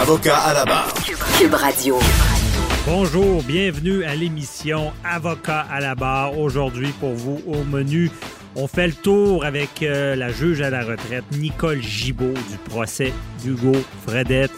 Avocat à la barre. Cube Radio. Bonjour, bienvenue à l'émission Avocat à la barre. Aujourd'hui, pour vous, au menu, on fait le tour avec euh, la juge à la retraite, Nicole Gibault, du procès d'Hugo Fredette.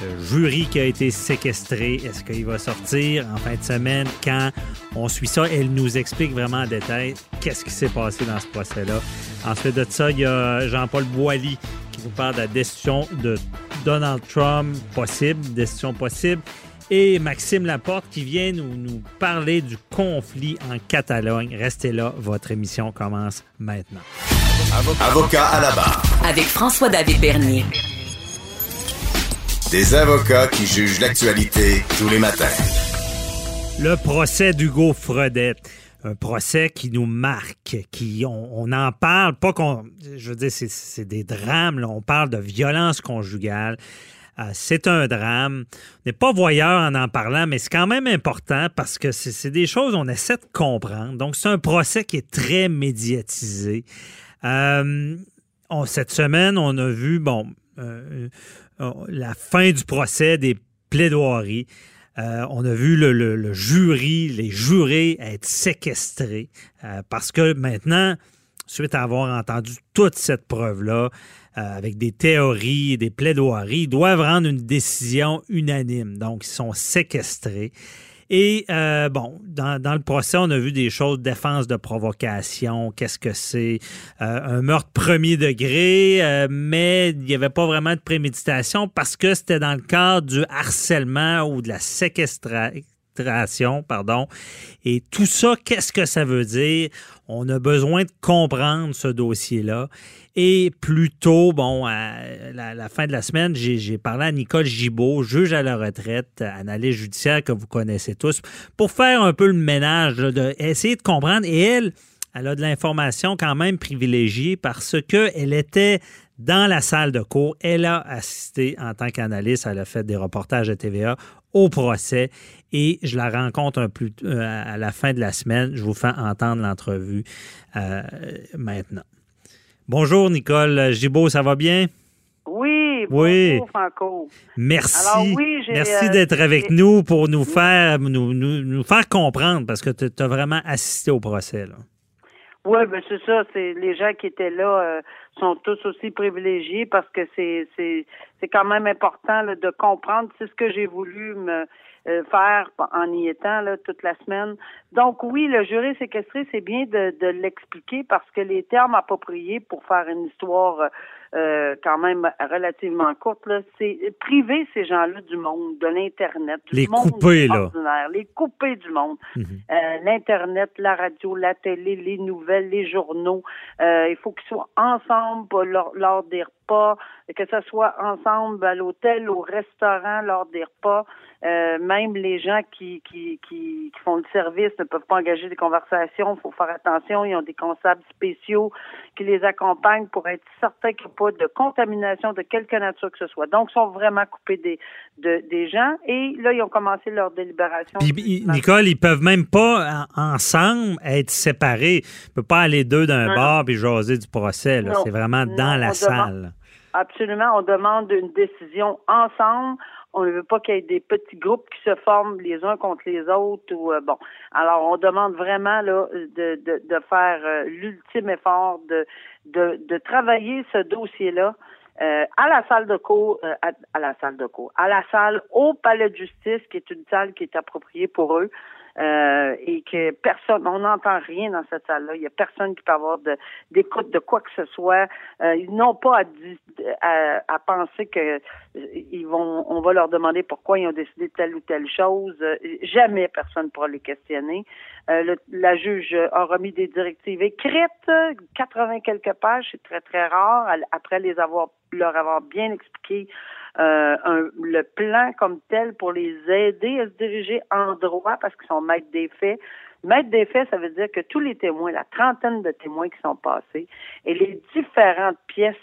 Le jury qui a été séquestré, est-ce qu'il va sortir en fin de semaine? Quand? On suit ça, elle nous explique vraiment en détail qu'est-ce qui s'est passé dans ce procès-là. Ensuite de ça, il y a Jean-Paul Boilly qui nous parle de la destitution de Donald Trump possible, destitution possible et Maxime Laporte qui vient nous, nous, parler du conflit en Catalogne. Restez là, votre émission commence maintenant. Avocat à la barre. Avec François-David Bernier. Des avocats qui jugent l'actualité tous les matins. Le procès d'Hugo Fredette. Un procès qui nous marque, qui on, en parle, pas qu'on, je veux dire, c'est des drames, on parle de violence conjugale. Euh, c'est un drame. On n'est pas voyeur en en parlant, mais c'est quand même important parce que c'est des choses qu'on essaie de comprendre. Donc, c'est un procès qui est très médiatisé. Euh, cette semaine, on a vu, bon, euh, la fin du procès, des plaidoiries. Euh, on a vu le, jury, les jurés être séquestrés euh, parce que maintenant, suite à avoir entendu toute cette preuve-là, euh, avec des théories des plaidoiries, ils doivent rendre une décision unanime. Donc, ils sont séquestrés. Et euh, bon, dans, dans, le procès, on a vu des choses, défense de provocation, qu'est-ce que c'est, euh, un meurtre premier degré, euh, mais il n'y avait pas vraiment de préméditation parce que c'était dans le cadre du harcèlement ou de la séquestration, pardon. Et tout ça, qu'est-ce que ça veut dire? On a besoin de comprendre ce dossier-là. Et plus tôt, bon, à la, fin de la semaine, j'ai parlé à Nicole Gibault, juge à la retraite, analyste judiciaire que vous connaissez tous, pour faire un peu le ménage, de essayer de comprendre. Et elle, elle a de l'information quand même privilégiée parce qu'elle était dans la salle de cours. Elle a assisté en tant qu'analyste, elle a fait des reportages de TVA au procès et je la rencontre un euh, à la fin de la semaine. Je vous fais entendre l'entrevue euh, maintenant. Bonjour Nicole Gibault, ça va bien? Oui, oui. Franco. Merci. Alors, oui, Merci euh, d'être avec nous pour nous faire nous, nous, nous faire comprendre parce que tu as vraiment assisté au procès. Là. Oui, ben c'est ça. C'est les gens qui étaient là euh, sont tous aussi privilégiés parce que c'est c'est c'est quand même important là, de comprendre. C'est ce que j'ai voulu me faire en y étant là toute la semaine. Donc oui, le jury séquestré, c'est bien de, de l'expliquer parce que les termes appropriés pour faire une histoire euh, quand même relativement courte, c'est priver ces gens-là du monde, de l'Internet, du les monde couper, là. les couper du monde. Mhm. Euh, L'Internet, la radio, la télé, les nouvelles, les journaux. Euh, il faut qu'ils soient ensemble pour- lors, lors des repas, que ce soit ensemble à l'hôtel, au restaurant, lors des repas. Euh, même les gens qui, qui, qui, qui font le service ne peuvent pas engager des conversations. Il faut faire attention. Ils ont des constables spéciaux qui les accompagnent pour être certains qu'il n'y a pas de contamination de quelque nature que ce soit. Donc, ils sont vraiment coupés des, de, des gens. Et là, ils ont commencé leur délibération. Puis, i- Nicole, ils peuvent même pas en- ensemble être séparés. Ils ne peuvent pas aller deux d'un bar puis jaser du procès. C'est vraiment Non, dans la salle. Absolument. On demande une décision ensemble. On ne veut pas qu'il y ait des petits groupes qui se forment les uns contre les autres. Ou euh, bon. Alors, on demande vraiment là de, de, de faire euh, l'ultime effort de, de, de travailler ce dossier-là. euh, à la salle de cours, euh, à, à la salle de cours, à la salle au palais de justice, qui est une salle qui est appropriée pour eux. Euh, et que personne, on n'entend rien dans cette salle-là. Il y a personne qui peut avoir d'écoute de quoi que ce soit. Euh, ils n'ont pas à, à, à penser que euh, ils vont, on va leur demander pourquoi ils ont décidé telle ou telle chose. Euh, jamais personne pourra les questionner. Euh, la juge a remis des directives écrites, 80 quelques pages, c'est très très rare. Après les avoir, leur avoir bien expliqué euh, un, le plan comme tel pour les aider à se diriger en droit parce qu'ils sont maîtres des faits. Maître des faits, ça veut dire que tous les témoins, la trentaine de témoins qui sont passés et les différentes pièces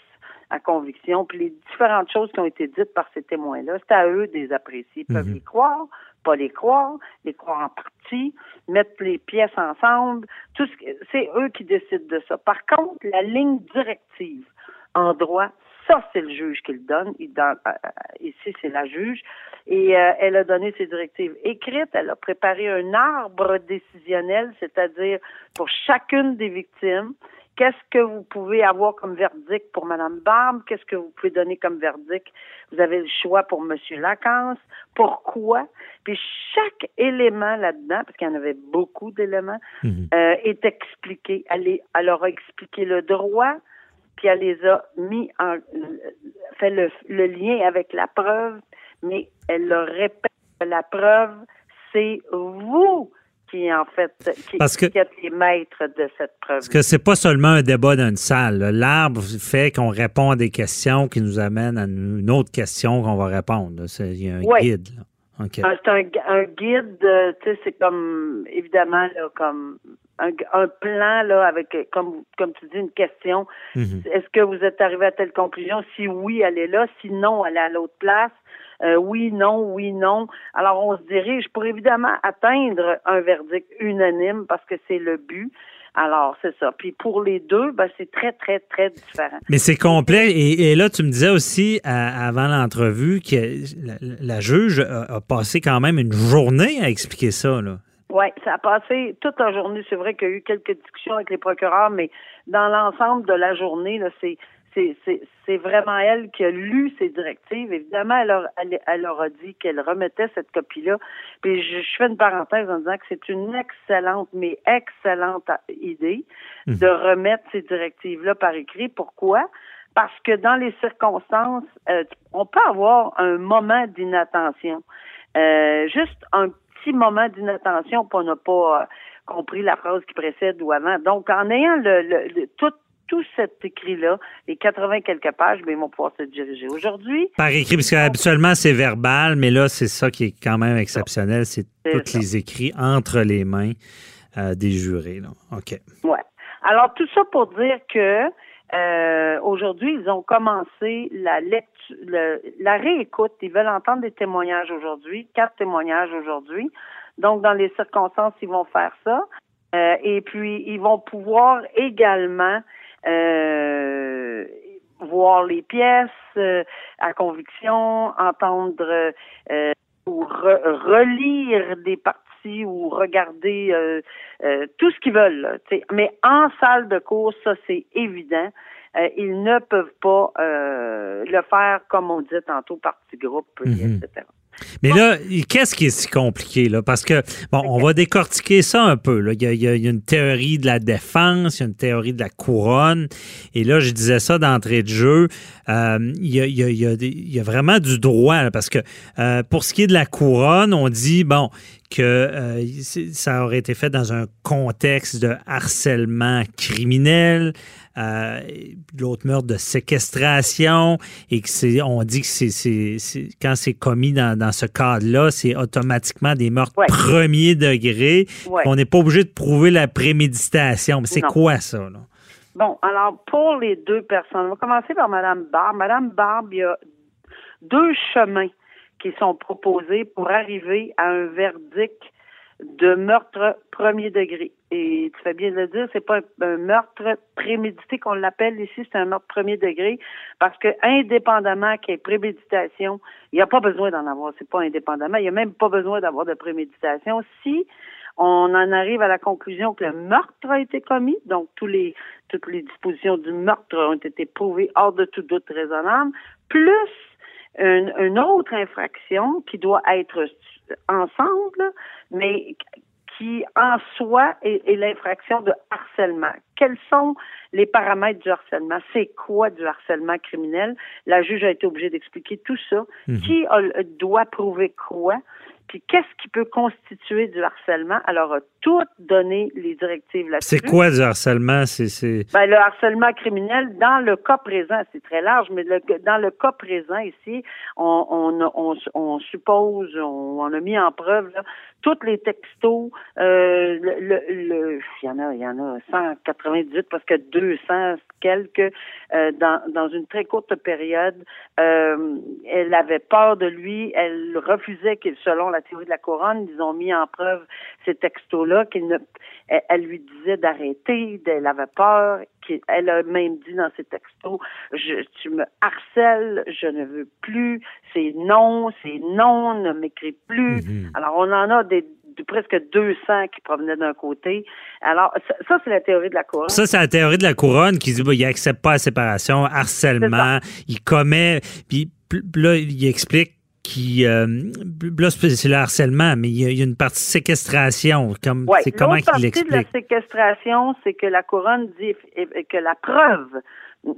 à conviction, puis les différentes choses qui ont été dites par ces témoins-là, c'est à eux de les apprécier. Ils peuvent les croire, pas les croire, les croire en partie, mettre les pièces ensemble. Tout ce, c'est eux qui décident de ça. Par contre, la ligne directive en droit, ça, c'est le juge qui le donne. Il donne euh, euh, ici, c'est la juge. Et euh, elle a donné ses directives écrites. Elle a préparé un arbre décisionnel, c'est-à-dire pour chacune des victimes. Qu'est-ce que vous pouvez avoir comme verdict pour Mme Barbe? Qu'est-ce que vous pouvez donner comme verdict? Vous avez le choix pour M. Lacan. Pourquoi? Puis chaque élément là-dedans, parce qu'il y en avait beaucoup d'éléments, mhm. est expliqué. Elle, elle leur a expliqué le droit, puis elle les a mis en fait le, lien avec la preuve, mais elle le répète, la preuve, c'est vous qui en fait qui, parce que, êtes les maîtres de cette preuve. Parce que c'est pas seulement un débat dans une salle. L'arbre fait qu'on répond à des questions qui nous amènent à une autre question qu'on va répondre. Il y a un guide. Ah, c'est un, guide, euh, tu sais, c'est comme évidemment là, comme un, plan là avec comme comme tu dis une question. Mhm. Est-ce que vous êtes arrivé à telle conclusion? Si oui, elle est là. Sinon, elle est à l'autre place. Euh, oui, non, oui, non. Alors, on se dirige pour évidemment atteindre un verdict unanime parce que c'est le but. Alors, c'est ça. Puis pour les deux, ben, c'est très, très, très différent. Mais c'est complet. Et, là, tu me disais aussi avant l'entrevue que la, juge a, passé quand même une journée à expliquer ça. Là. Oui, ça a passé toute la journée. C'est vrai qu'il y a eu quelques discussions avec les procureurs, mais dans l'ensemble de la journée, là, c'est c'est vraiment elle qui a lu ces directives. Évidemment, elle, leur, elle, leur a dit qu'elle remettait cette copie-là. Puis je, fais une parenthèse en disant que c'est une excellente, mais excellente idée mmh. de remettre ces directives-là par écrit. Pourquoi? Parce que dans les circonstances, euh, on peut avoir un moment d'inattention. Euh, juste un petit moment d'inattention, on n'a pas euh, compris la phrase qui précède ou avant. Donc, en ayant le, le, tout tout cet écrit-là, les 80 quelques pages, mais ben, ils vont pouvoir se diriger. Aujourd'hui. Par écrit, parce qu'habituellement, c'est verbal, mais là, c'est ça qui est quand même exceptionnel, c'est tous les écrits entre les mains euh, des jurés. Là. OK. Ouais. Alors, tout ça pour dire que euh, aujourd'hui, ils ont commencé la lecture, la réécoute. Ils veulent entendre des témoignages aujourd'hui, quatre témoignages aujourd'hui. Donc, dans les circonstances, ils vont faire ça. Euh, et puis, ils vont pouvoir également euh, voir les pièces euh, à conviction, entendre euh, ou relire des parties ou regarder tout ce qu'ils veulent. Mais en salle de cours, ça c'est évident. ils ne peuvent pas le faire comme on dit tantôt, partie groupe, mm-hmm. etc. Mais là, qu'est-ce qui est si compliqué, là? Parce que, bon, on va décortiquer ça un peu. Là. Il, y a, une théorie de la défense, il y a une théorie de la couronne. Et là, je disais ça d'entrée de jeu. il, y a, vraiment du droit, parce que euh, pour ce qui est de la couronne, on dit, bon, que euh, ça aurait été fait dans un contexte de harcèlement criminel, euh, l'autre meurtre de séquestration, et que c'est, on dit que c'est, quand c'est commis dans, dans ce cadre-là, c'est automatiquement des meurtres premier degré. On n'est pas obligé de prouver la préméditation. Mais c'est quoi ça? Là? Bon, alors pour les deux personnes, on va commencer par Mme Barbe. Mme Barbe, il y a deux chemins qui sont proposés pour arriver à un verdict de meurtre premier degré. Et tu fais bien de le dire, c'est pas un, meurtre prémédité qu'on l'appelle ici, c'est un meurtre premier degré, parce que indépendamment qu'il y ait préméditation, il n'y a pas besoin d'en avoir, c'est pas indépendamment, il n'y a même pas besoin d'avoir de préméditation. Si on en arrive à la conclusion que le meurtre a été commis, donc tous les, toutes les dispositions du meurtre ont été prouvées hors de tout doute raisonnable, plus une, autre infraction qui doit être ensemble, mais qui en soi est, l'infraction de harcèlement. Quels sont les paramètres du harcèlement? C'est quoi du harcèlement criminel? La juge a été obligée d'expliquer tout ça. Mhm. Qui doit prouver quoi? Puis qu'est-ce qui peut constituer du harcèlement? Alors, a tout donné les directives là-dessus. C'est quoi du harcèlement? C'est, Ben, le harcèlement criminel, dans le cas présent, c'est très large, mais le, dans le cas présent ici, on, on, on, on suppose, on, on, a mis en preuve là, tous les textos, euh, le, le, il y en a, il y en a 198, parce que 200 quelques euh, dans, dans une très courte période. Euh, elle avait peur de lui, elle refusait qu'il, selon la théorie de la couronne, ils ont mis en preuve ces textos-là, qu'il ne, elle, lui disait d'arrêter, elle avait peur, qu'elle a même dit dans ses textos, je, tu me harcèles, je ne veux plus, c'est non, c'est non, ne m'écris plus. Mm-hmm. Alors on en a des de presque 200 qui provenaient d'un côté. Alors, ça, c'est la théorie de la couronne. Ça, c'est la théorie de la couronne qui dit qu'il n'accepte pas la séparation, harcèlement, il commet, puis là, il explique qui euh, là c'est le harcèlement, mais il y, a, une partie séquestration. Comme c'est comment qu'il l'explique. de la séquestration, c'est que la couronne dit que la preuve,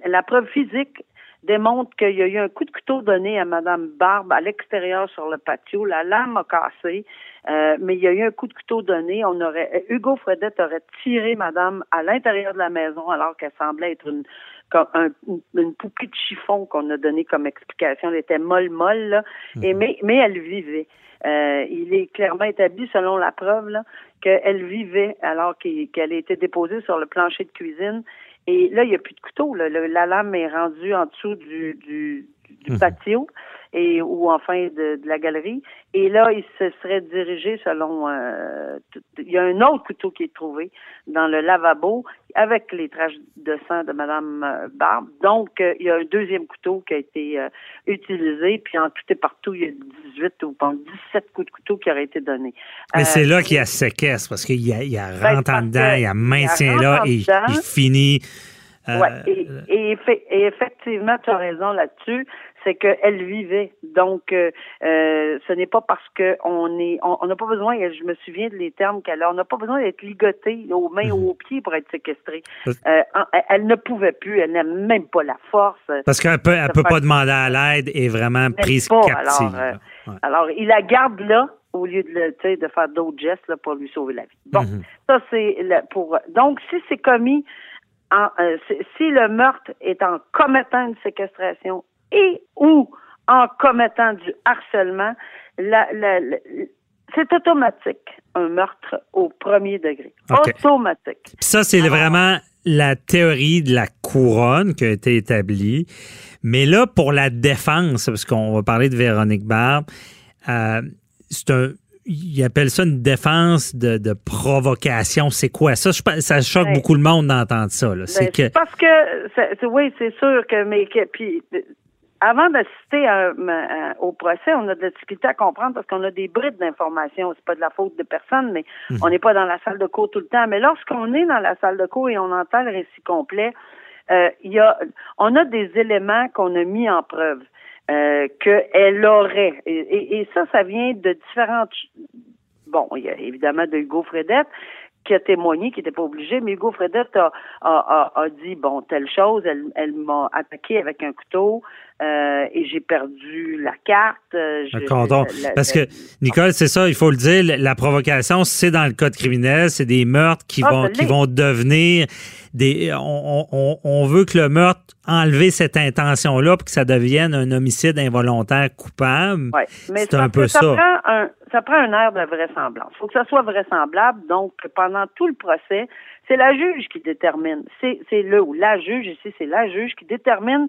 la preuve physique démontre qu'il y a eu un coup de couteau donné à Mme Barbe à l'extérieur sur le patio. La lame a cassé, euh, mais il y a eu un coup de couteau donné. On aurait Hugo Fredette aurait tiré Madame à l'intérieur de la maison alors qu'elle semblait être une une poupée de chiffon qu'on a donné comme explication. Elle était molle molle là, et mhm. mais mais elle vivait. Euh, il est clairement établi selon la preuve là qu'elle vivait alors qu'elle a été déposée sur le plancher de cuisine. Et là, il n'y a plus de couteau. Là. la lame est rendue en dessous du, du, du mhm. patio et ou enfin de, la galerie. Et là, il se serait dirigé selon. Euh, il y a un autre couteau qui est trouvé dans le lavabo avec les traces de sang de Madame euh, Barbe. Donc, euh, il y a un deuxième couteau qui a été utilisé. Puis en tout et partout, il y a 18 ou 17 coups de couteau qui auraient été donnés. Mais c'est là qu'il y a séquestre parce qu'il y a, il y a ben, rentre en dedans, il y a maintien là et il finit. Oui, et, et, effectivement, tu as raison là-dessus c'est qu'elle vivait. Donc, euh, euh, ce n'est pas parce qu'on est, on n'a pas besoin, je me souviens de les termes qu'elle a, on n'a pas besoin d'être ligoté aux mains ou mhm. aux pieds pour être séquestré. Euh, elle ne pouvait plus, elle n'a même pas la force. Parce qu'elle peut, elle peut pas demander à l'aide et vraiment prise captive. Alors, il la garde là au lieu de, de faire d'autres gestes pour lui sauver la vie. Bon, mhm. ça c'est pour. Donc, si c'est commis en, si le meurtre est en commettant une séquestration et ou en commettant du harcèlement, c'est automatique, un meurtre au premier degré. Automatique. ça, c'est vraiment la théorie de la couronne qui a été établie. Mais là, pour la défense, parce qu'on va parler de Véronique Barbe, euh, c'est un il appelle ça une défense de, provocation. C'est quoi ça? ça choque beaucoup le monde d'entendre ça. C'est ben, parce que, oui, c'est sûr que, mais que, puis avant d'assister au procès, on a de la difficulté à comprendre parce qu'on a des brides d'informations. C'est pas de la faute de personne, mais mhm. on n'est pas dans la salle de cours tout le temps. Mais lorsqu'on est dans la salle de cours et on entend le récit complet, euh, il y a, on a des éléments qu'on a mis en preuve euh, qu'elle aurait. Et, et, ça, ça vient de différentes. Bon, il y a évidemment de Hugo Fredette, qui a témoigné, qui n'était pas obligé, mais Hugo Fredette a, a, a, dit, bon, telle chose, elle, elle m'a attaqué avec un couteau euh, et j'ai perdu la carte. Euh, Parce que, Nicole, c'est ça, il faut le dire, la provocation, c'est dans le code criminel, c'est des meurtres qui, ah, vont, qui vont devenir des... On, on, on, veut que le meurtre, enlever cette intention-là pour que ça devienne un homicide involontaire coupable. c'est un peu ça. un, ça prend un air de vraisemblance. Il faut que ça soit vraisemblable. Donc, pendant tout le procès, c'est la juge qui détermine. C'est, c'est le ou la juge ici, c'est la juge qui détermine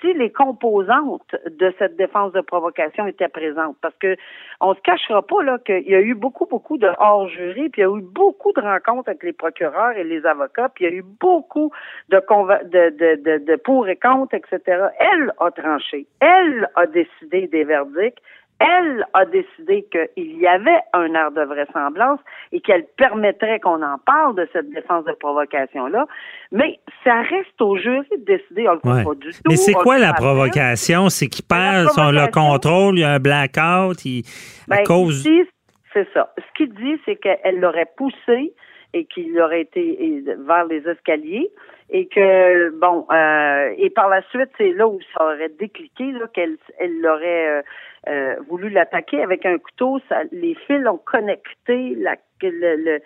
si les composantes de cette défense de provocation étaient présentes. Parce que on se cachera pas là qu'il y a eu beaucoup, beaucoup de hors-jury, puis il y a eu beaucoup de rencontres avec les procureurs et les avocats, puis il y a eu beaucoup de, de, de, de, de pour et contre, etc. Elle a tranché. Elle a décidé des verdicts elle a décidé qu'il y avait un air de vraisemblance et qu'elle permettrait qu'on en parle de cette défense de provocation-là. Mais ça reste au jury de décider. On le pas du tout. Mais c'est quoi la provocation? C'est qu'il perd son, le contrôle, il y a un blackout, il, à ben, cause... c'est ça. Ce qu'il dit, c'est qu'elle l'aurait poussé et qu'il aurait été vers les escaliers et que bon euh, et par la suite c'est là où ça aurait décliqué là qu'elle elle aurait euh, euh, voulu l'attaquer avec un couteau ça, les fils ont connecté la le, le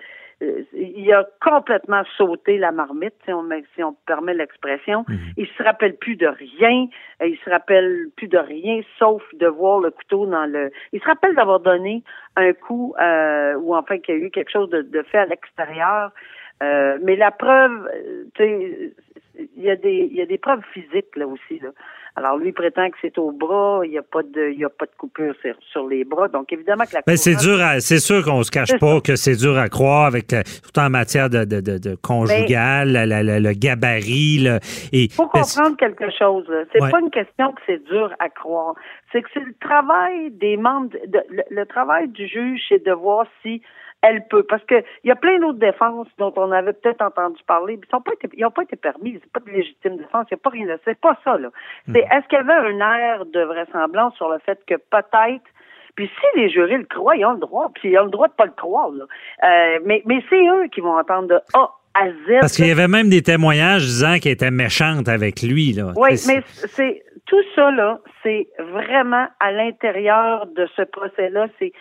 il a complètement sauté la marmite, si on, si on permet l'expression. Mhm. Il se rappelle plus de rien. Il se rappelle plus de rien, sauf de voir le couteau dans le. Il se rappelle d'avoir donné un coup, euh, ou enfin qu'il y a eu quelque chose de, de fait à l'extérieur. Euh, mais la preuve, tu sais, il y a des il y a des preuves physiques là aussi là. Alors lui prétend que c'est au bras, il n'y a pas de il y a pas de coupure sur, sur les bras. Donc évidemment que la ben, c'est dur c'est sûr qu'on se cache pas que c'est dur à croire avec tout en matière de, de, de, conjugal, ben, le gabarit Il faut comprendre quelque chose. C'est pas une question que c'est dur à croire. C'est que c'est le travail des membres le travail du juge, c'est de voir si elle peut. Parce que il y a plein d'autres défenses dont on avait peut-être entendu parler, mais ils n'ont pas été, ils ont pas été permis. C'est pas de légitime défense. Il n'y a pas rien. C'est pas ça là. C'est hmm. est-ce qu'il y avait un air de vraisemblance sur le fait que peut-être puis si les jurés le croient, ils ont le droit, puis ils ont le droit de pas le croire. Là. Euh, mais mais c'est eux qui vont entendre de A à Z. Parce qu'il y avait même des témoignages disant qu'elle était méchante avec lui. Là. Oui, mais c'est tout ça, là, c'est vraiment à l'intérieur de ce procès-là, c'est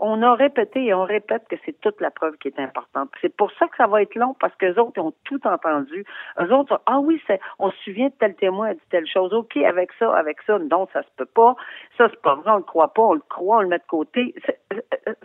on a répété et on répète que c'est toute la preuve qui est importante. C'est pour ça que ça va être long parce que les autres ont tout entendu. Eux autres, ah oui, on se souvient de tel témoin a dit telle chose. Ok, avec ça, avec ça, non, ça se peut pas. Ça c'est pas vrai, on le croit pas, on le croit, on le met de côté.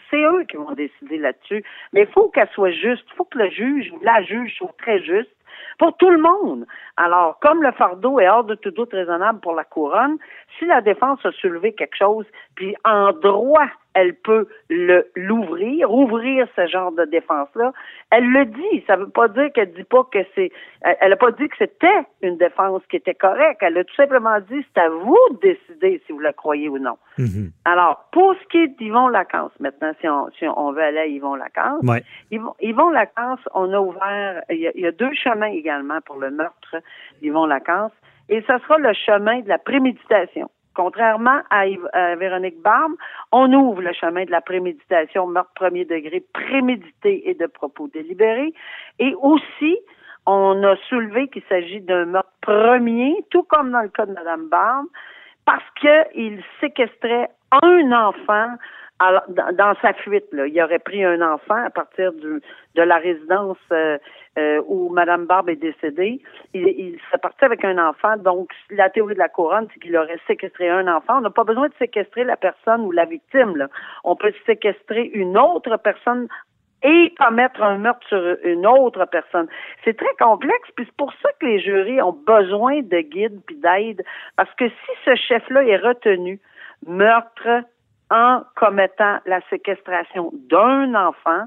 C'est, eux qui vont décider là-dessus. Mais il faut qu'elle soit juste. Il faut que le juge ou la juge soit très juste pour tout le monde. Alors, comme le fardeau est hors de tout doute raisonnable pour la couronne, si la défense a soulevé quelque chose, puis en droit elle peut le l'ouvrir, ouvrir ce genre de défense-là. Elle le dit. Ça ne veut pas dire qu'elle dit pas que c'est. Elle n'a pas dit que c'était une défense qui était correcte. Elle a tout simplement dit c'est à vous de décider si vous la croyez ou non. Mm-hmm. Alors, pour ce qui est d'Yvon Lacan, maintenant, si on, si on veut aller à Yvon Lacan, ouais. Yvon, Yvon Lacan, on a ouvert. Il y a, il y a deux chemins également pour le meurtre d'Yvon Lacan. Et ce sera le chemin de la préméditation. Contrairement à, Véronique Barbe, on ouvre le chemin de la préméditation, meurtre premier degré, prémédité et de propos délibérés. Et aussi, on a soulevé qu'il s'agit d'un meurtre premier, tout comme dans le cas de Mme Barbe, parce qu'il séquestrait un enfant dans, sa fuite, là, il aurait pris un enfant à partir du, de la résidence euh, euh, où Mme Barbe est décédée. Il, il serait parti avec un enfant. Donc, la théorie de la couronne, c'est qu'il aurait séquestré un enfant. On n'a pas besoin de séquestrer la personne ou la victime. Là. On peut séquestrer une autre personne et commettre un meurtre sur une autre personne. C'est très complexe, puis c'est pour ça que les jurys ont besoin de guides puis d'aide, parce que si ce chef-là est retenu, meurtre, en commettant la séquestration d'un enfant,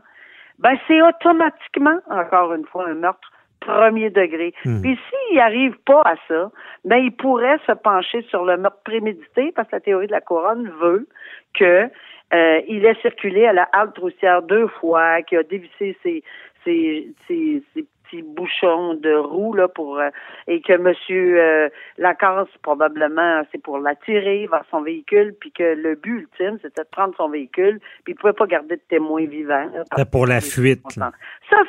ben c'est automatiquement, encore une fois, un meurtre premier degré. Hmm. Puis s'il arrive pas à ça, ben il pourrait se pencher sur le meurtre prémédité parce que la théorie de la couronne veut que euh, il ait circulé à la halte roussière deux fois, qu'il a dévissé ses, ses, ses, ses petit bouchon de roue là pour euh, et que Monsieur euh, Lacasse probablement c'est pour l'attirer vers son véhicule puis que le but ultime c'était de prendre son véhicule puis il pouvait pas garder de témoin vivant. C'est pour la fuite. Ça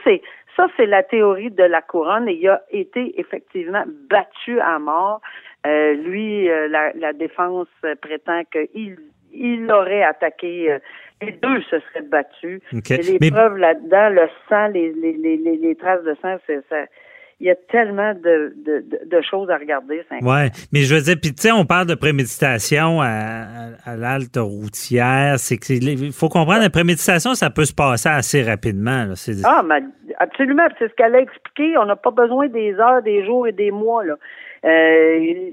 c'est ça c'est la théorie de la couronne et il a été effectivement battu à mort. Euh, lui la, la défense prétend qu'il il aurait attaqué les deux se seraient battus. les preuves là-dedans, le sang, les, les, les, les traces de sang, c'est ça il y a tellement de, de, de choses à regarder. Oui, mais je veux dire, puis tu sais, on parle de préméditation à, à, l'halte routière. C'est il faut comprendre, la préméditation, ça peut se passer assez rapidement. Là. Ah, mais absolument. C'est ce qu'elle a expliqué. On n'a pas besoin des heures, des jours et des mois. Là. Euh,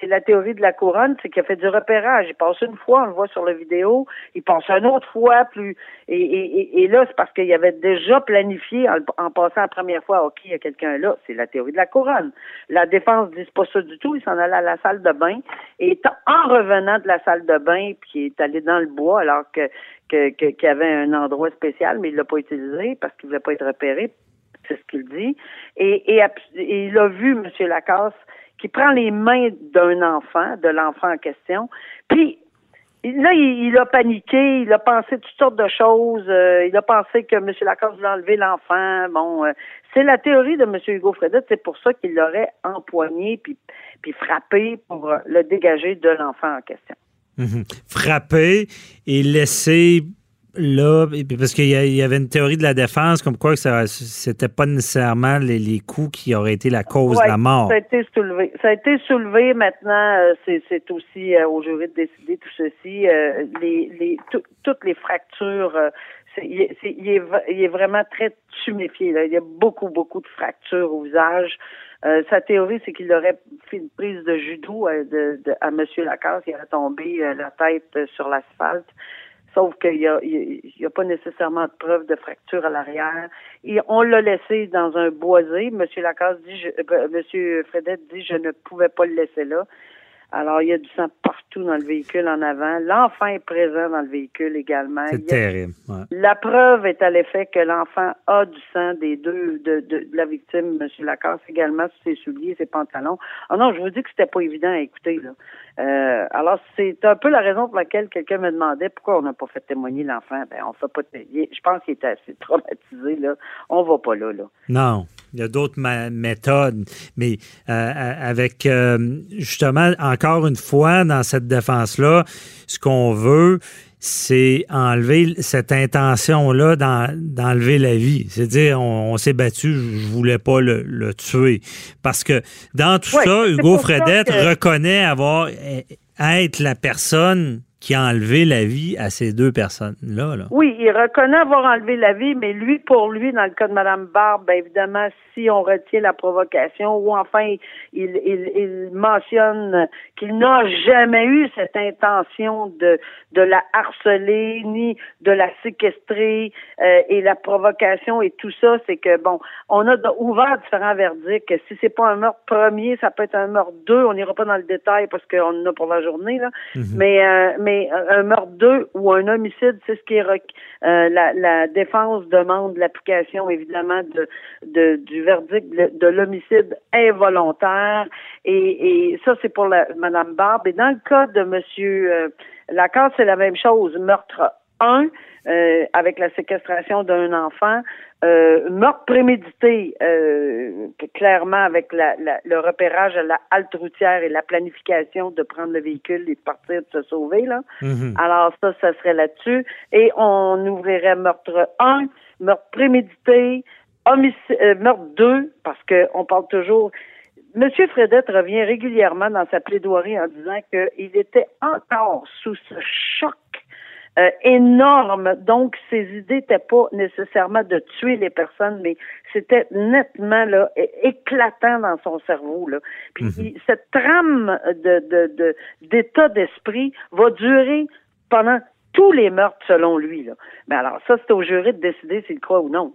c'est la théorie de la couronne, c'est qu'il a fait du repérage. Il passe une fois, on le voit sur la vidéo, il passe une autre fois, plus et, et, et là, c'est parce qu'il avait déjà planifié en, passant la première fois, OK, il y a quelqu'un là, c'est la théorie de la couronne. La défense ne dit pas ça du tout, il s'en allait à la salle de bain, et en revenant de la salle de bain, puis il est allé dans le bois alors que qu'il avait un endroit spécial, mais il l'a pas utilisé parce qu'il voulait pas être repéré, c'est ce qu'il dit. Et, et, et, il a vu, M. Lacasse, qui prend les mains d'un enfant, de l'enfant en question, puis là, il, a paniqué, il a pensé toutes sortes de choses. Euh, il a pensé que M. Lacasse voulait enlever l'enfant. Bon, euh, c'est la théorie de M. Hugo Fredette. C'est pour ça qu'il l'aurait empoigné puis, puis frappé pour le dégager de l'enfant en question. Mhm. Frappé et laissé là, parce qu'il y avait une théorie de la défense comme quoi que ça c'était pas nécessairement les, coups qui auraient été la cause de la mort. Ça a été soulevé. Ça a été soulevé maintenant. Euh, c'est aussi euh, au jury de décider tout ceci. Euh, les, toutes les fractures. il, est, vraiment très tuméfié. Il y a beaucoup, beaucoup de fractures au visage. sa théorie, c'est qu'il aurait fait une prise de judo de, à M. Lacasse. Il aurait tombé la tête sur l'asphalte sauf qu'il n'y a, a, pas nécessairement de preuve de fracture à l'arrière. Et on l'a laissé dans un boisé. Monsieur Lacasse dit, je, euh, Monsieur Fredette dit, je ne pouvais pas le laisser là. Alors, il y a du sang partout dans le véhicule en avant. L'enfant est présent dans le véhicule également. C'est terrible. La preuve est à l'effet que l'enfant a du sang des deux, de, de, la victime, M. Lacasse, également sur ses souliers, ses pantalons. Ah non, je vous dis que c'était pas évident à écouter, là. Euh, alors, c'est un peu la raison pour laquelle quelqu'un me demandait pourquoi on n'a pas fait témoigner l'enfant. Ben, on fait pas Je pense qu'il était assez traumatisé, là. On va pas là, là. Non. Il y a d'autres méthodes. Mais euh, avec, euh, justement, encore une fois, dans cette défense-là, ce qu'on veut, c'est enlever cette intention-là d'enlever la vie. C'est-à-dire, on, s'est battu, je voulais pas le, tuer. Parce que dans tout ça, Hugo Fredette reconnaît avoir être la personne qui a enlevé la vie à ces deux personnes-là. Là. Oui, il reconnaît avoir enlevé la vie, mais lui, pour lui, dans le cas de Mme Barbe, bien évidemment, si on retient la provocation, ou enfin, il, il, il mentionne qu'il n'a jamais eu cette intention de, de la harceler, ni de la séquestrer, euh, et la provocation et tout ça, c'est que, bon, on a ouvert différents verdicts. Si c'est pas un meurtre premier, ça peut être un meurtre deux, on n'ira pas dans le détail parce qu'on en a pour la journée, là, mhm. mais, euh, mais un meurtre deux ou un homicide, c'est ce qui est euh, la, la, défense demande l'application évidemment de, de, du verdict de, l'homicide involontaire et, et ça c'est pour la, Madame Barbe. Et dans le cas de Monsieur euh, Lacan, c'est la même chose. Meurtre 1, euh, avec la séquestration d'un enfant, euh, meurtre prémédité, euh, clairement avec la, le repérage à la halte routière et la planification de prendre le véhicule et de partir de se sauver. Là. Mm-hmm. Alors ça, ça serait là-dessus. Et on ouvrirait meurtre 1, meurtre prémédité, homicide, meurtre 2, parce qu'on parle toujours Monsieur Fredette revient régulièrement dans sa plaidoirie en disant qu'il était encore sous ce choc euh, énorme. Donc, ses idées n'étaient pas nécessairement de tuer les personnes, mais c'était nettement là éclatant dans son cerveau. Là. Puis mhm. cette trame de d'état d'esprit va durer pendant tous les meurtres selon lui. Là. Mais alors, ça, c'est au jury de décider s'il croit ou non.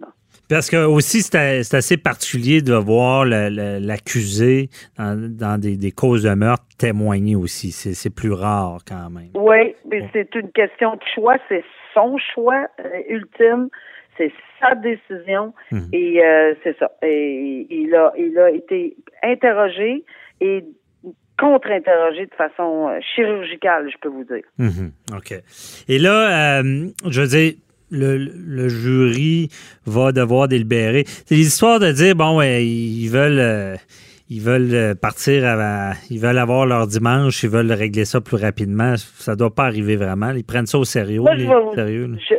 Parce que aussi, c'est assez particulier de voir l'accusé dans, des, causes de meurtre témoigner aussi. C'est plus rare quand même. Oui, mais c'est une question de choix. C'est son choix euh, ultime. C'est sa décision. Hum. Et euh, c'est ça. Et il a, il a été interrogé et contre-interrogé de façon euh, chirurgicale, je peux vous dire. Mhm. OK. Et là, euh, je veux dire, le, jury va devoir délibérer. C'est l'histoire de dire, bon, ouais, ils veulent... Euh, ils veulent partir avant, ils veulent avoir leur dimanche, ils veulent régler ça plus rapidement. Ça doit pas arriver vraiment. Ils prennent ça au sérieux. sérieux je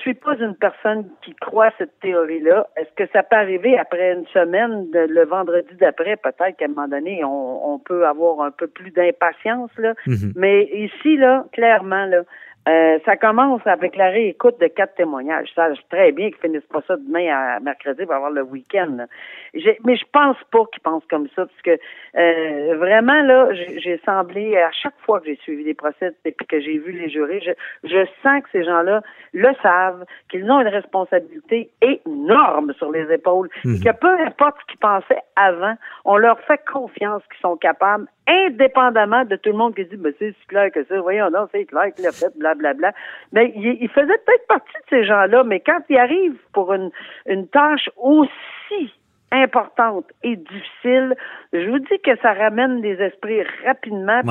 suis pas une personne qui croit cette théorie-là. Est-ce que ça peut arriver après une semaine, le vendredi d'après, peut-être qu'à un moment donné, on, peut avoir un peu plus d'impatience, là. Mm-hmm. Mais ici, là, clairement, là, euh, ça commence avec la réécoute de quatre témoignages. Ça, très bien qu'ils finissent pas ça demain à mercredi pour avoir le week-end. Mais je pense pas qu'ils pensent comme ça, parce que euh, vraiment là, j'ai semblé à chaque fois que j'ai suivi les procès et que j'ai vu les jurés, je, sens que ces gens-là le savent, qu'ils ont une responsabilité énorme sur les épaules, et mhm. que peu importe ce qu'ils pensaient avant, on leur fait confiance qu'ils sont capables indépendamment de tout le monde qui dit, mais c'est clair que ça, voyons, non, c'est clair qu'il a fait, blablabla. Mais il, faisait peut-être partie de ces gens-là, mais quand il arrive pour une, une tâche aussi importante et difficile, je vous dis que ça ramène les esprits rapidement.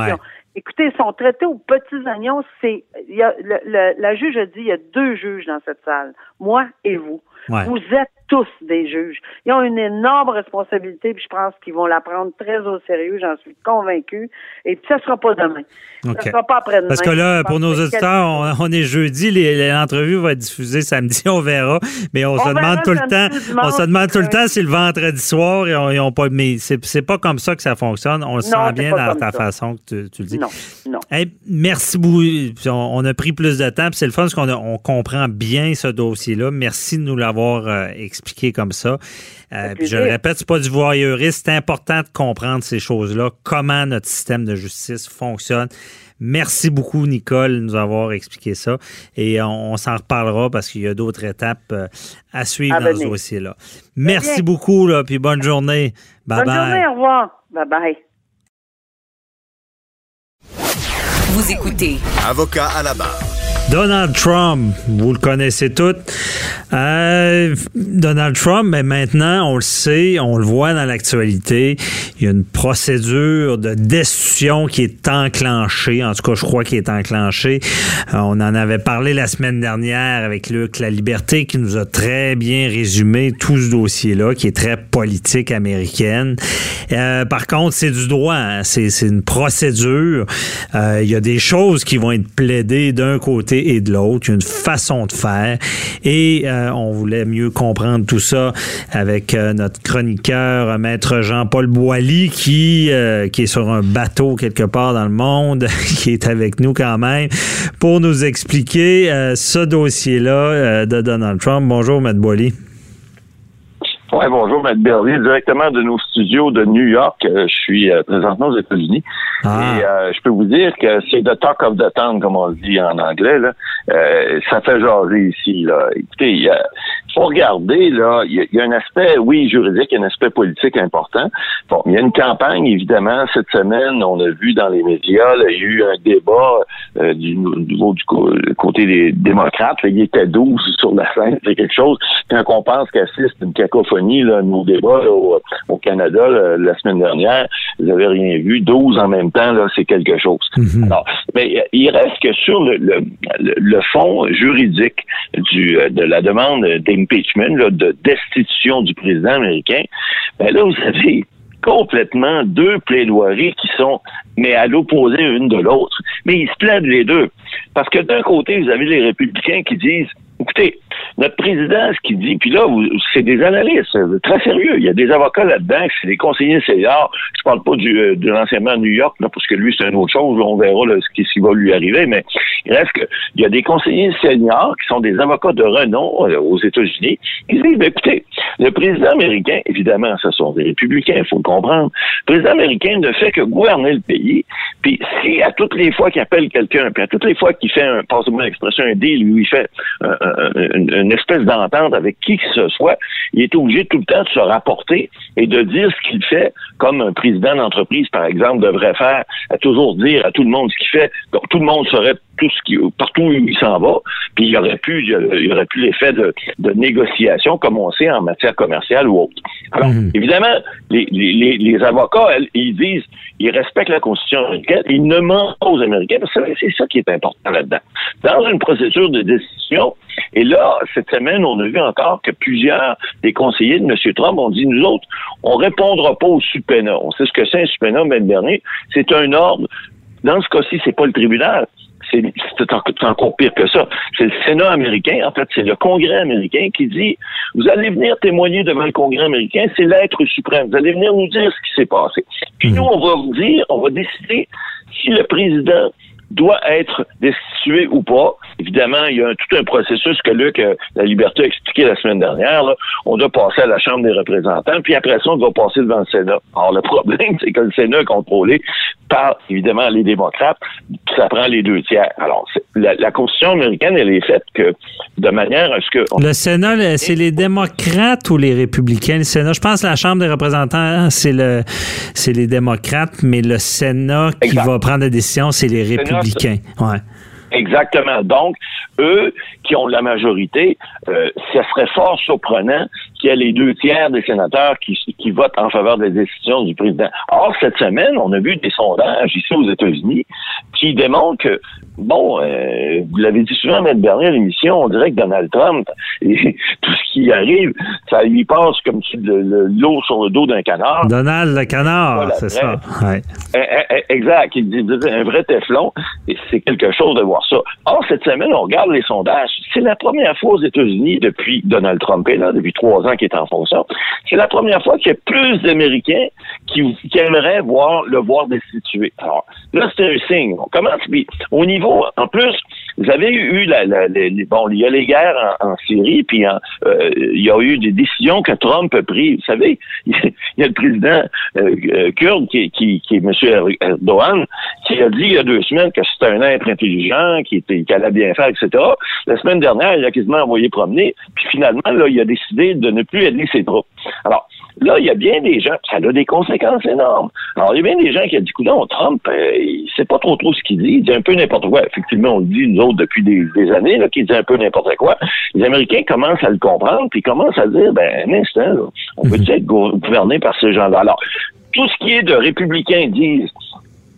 Écoutez, ils sont traités aux petits oignons. C'est, il y a, le- le- la juge a dit, il y a deux juges dans cette salle, moi et vous. Ouais. Vous êtes tous des juges. Ils ont une énorme responsabilité, puis je pense qu'ils vont la prendre très au sérieux, j'en suis convaincue. Et puis ça sera pas demain. OK. Ça sera pas après-demain. Parce que là, pour nos auditeurs, on, on est jeudi, l'entrevue va être diffusée samedi, on verra. Mais on, On se demande tout le temps, dimanche, on se demande tout le temps si le vendredi soir, ils ont, ils ont pas, mais c'est pas comme ça que ça fonctionne. On le sent bien dans ta ça. façon que tu, tu le dis. Non, non. Hey, merci beaucoup. On, a pris plus de temps, c'est le fun parce qu'on on comprend bien ce dossier-là. Merci de nous l'avoir euh, expliqué comme ça. Euh, puis je le répète, c'est pas du voyeurisme. C'est important de comprendre ces choses-là, comment notre système de justice fonctionne. Merci beaucoup, Nicole, de nous avoir expliqué ça. Et on, on s'en reparlera parce qu'il y a d'autres étapes euh, à suivre À dans ce dossier-là. Merci bien. beaucoup, là, puis bonne journée. Bye Bonne bye. journée, au revoir. Bye bye. Vous écoutez Avocat à la barre. Donald Trump, vous le connaissez tous. Euh, Donald Trump, mais maintenant, on le sait, on le voit dans l'actualité, il y a une procédure de destitution qui est enclenchée. En tout cas, je crois qu'il est enclenchée. Euh, on en avait parlé la semaine dernière avec Luc La Liberté qui nous a très bien résumé tout ce dossier-là, qui est très politique américaine. Euh, par contre, c'est du droit, hein. c'est c'est une procédure. Euh, Il y a des choses qui vont être plaidées d'un côté et de l'autre. Une façon de faire. Et euh, on voulait mieux comprendre tout ça avec euh, notre chroniqueur, euh, maître Jean-Paul Boilly, qui, qui est sur un bateau quelque part dans le monde, qui est avec nous quand même, pour nous expliquer ce dossier-là de Donald Trump. Bonjour, maître Boilly. Oui, bonjour, Maître Berlier, directement de nos studios de New York. Euh, je suis euh, présentement aux États-Unis. Ah. Et euh, je peux vous dire que c'est the talk of the town, comme on le dit en anglais. Là. Euh, ça fait jaser ici. Là. Écoutez, il y a- faut regarder, là, il y, y a un aspect, oui, juridique, un aspect politique important. Bon, il y a une campagne, évidemment, cette semaine, on a vu dans les médias, là, il y a eu un débat euh, du niveau du co- côté des démocrates. Là, il était 12 sur la scène, c'est quelque chose. Quand on pense qu'assiste une cacophonie, là, nos débats là, au, au Canada là, la semaine dernière, vous n'avez rien vu. 12 en même temps, là, c'est quelque chose. Alors, mais il reste que sur le, le, le- le fond juridique du, euh, de la demande d'impeachment, de destitution du président américain, ben là, vous avez complètement deux plaidoiries qui sont, mais à l'opposé l'une de l'autre. Mais ils se plaident les deux. Parce que d'un côté, vous avez les républicains qui disent, écoutez, notre président, ce qu'il dit, puis là, c'est des analystes euh, très sérieux. Il y a des avocats là-dedans, c'est des conseillers seniors. Je parle pas du, euh, de l'enseignement à New York, là, parce que lui, c'est une autre chose. On verra là, ce, qui, qui va lui arriver. Mais il reste que il y a des conseillers seniors qui sont des avocats de renom euh, aux États-Unis. Ils disent, ben, écoutez, le président américain, évidemment, ce sont des républicains, il faut le comprendre. Le président américain ne fait que gouverner le pays. Puis si à toutes les fois qu'il appelle quelqu'un, puis à toutes les fois qu'il fait un, passe-moi l'expression, un deal, où il fait un- une, une espèce d'entente avec qui que ce soit, il est obligé tout le temps de se rapporter et de dire ce qu'il fait, comme un président d'entreprise, par exemple, devrait faire, à toujours dire à tout le monde ce qu'il fait. Donc, tout le monde saurait tout ce qui, partout où il s'en va, puis il y aurait pu, il y aurait pu l'effet de, de négociation, comme on sait en matière commerciale ou autre. Alors, évidemment, les, les, les, les avocats, elles, ils disent, ils respectent la Constitution américaine, ils ne mentent pas aux Américains, parce que c'est ça qui est important là-dedans. Dans une procédure de décision, et là, cette semaine, on a vu encore que plusieurs des conseillers de M. Trump ont dit, nous autres, on répondra pas au subpoena. On sait ce que c'est un subpoena, même dernier. C'est un ordre. Dans ce cas-ci, c'est pas le tribunal. C'est c'est en- c'est encore pire que ça. C'est le Sénat américain, en fait, c'est le Congrès américain qui dit Vous allez venir témoigner devant le Congrès américain, c'est l'être suprême. Vous allez venir nous dire ce qui s'est passé. Puis nous, on va vous dire, on va décider si le président doit être destitué ou pas. Évidemment, il y a un- tout un processus que Luc, euh, la liberté a expliqué la semaine dernière. là. On doit passer à la Chambre des représentants, puis après ça, on doit passer devant le Sénat. Alors, le problème, c'est que le Sénat est contrôlé par, évidemment, les démocrates, puis ça prend les deux tiers. Alors, la, la Constitution américaine, elle est faite que de manière à ce que... on- Le Sénat, c'est les démocrates ou les républicains? Le Sénat, je pense que la Chambre des représentants, c'est le, c'est les démocrates, mais le Sénat qui Exact. va prendre la décision, c'est les Sénat, républicains. Ouais. Exactement. Donc, eux qui ont la majorité, euh, ça serait fort surprenant qu'il y ait les deux tiers des sénateurs qui, qui votent en faveur des décisions du président. Or, cette semaine, on a vu des sondages ici aux États-Unis qui démontrent que bon, euh, vous l'avez dit souvent dans notre dernière émission, on dirait que Donald Trump, et tout ce qui arrive, ça lui passe comme si l'eau sur le dos d'un canard. Donald le canard, c'est ça. Ouais. Eh, eh, eh, exact, il dit un vrai téflon, et c'est quelque chose de voir ça. Or, cette semaine, on regarde les sondages. C'est la première fois aux États-Unis depuis Donald Trump est là, depuis trois ans qu'il est en fonction. C'est la première fois qu'il y a plus d'Américains qui, qui, aimeraient voir le voir destitué. Alors, là, c'est un signe. On commence, puis au niveau en plus, vous avez eu la, bon, il y a les guerres en, Syrie, puis euh, il y a eu des décisions que Trump a prises. Vous savez, il y a le président euh, euh, kurde qui, qui, qui est M. Erdogan, qui a dit il y a deux semaines que c'était un être intelligent, qui, était, qui allait bien faire, etc. La semaine dernière, il a quasiment envoyé promener, puis finalement, là, il a décidé de ne plus aider ses troupes. Alors, Là, il y a bien des gens, ça a des conséquences énormes. Alors, il y a bien des gens qui ont dit, non, Trump, euh, il sait pas trop trop ce qu'il dit, il dit un peu n'importe quoi. Effectivement, on le dit, nous autres, depuis des, années, là, qu'il dit un peu n'importe quoi. Les Américains commencent à le comprendre, puis commencent à dire, ben, un instant, on peut être gouverné par ces gens-là. Alors, tout ce qui est de républicains disent,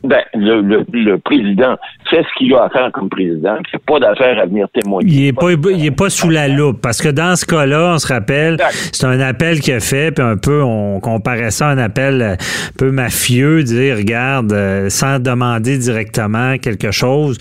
ben, le, le, président fait ce qu'il a à faire comme président? Il n'a pas d'affaire à venir témoigner. Il n'est pas, il est pas sous la loupe. Parce que dans ce cas-là, on se rappelle, c'est un appel qu'il a fait, puis un peu, on comparait ça à un appel un peu mafieux, dire, regarde, euh, sans demander directement quelque chose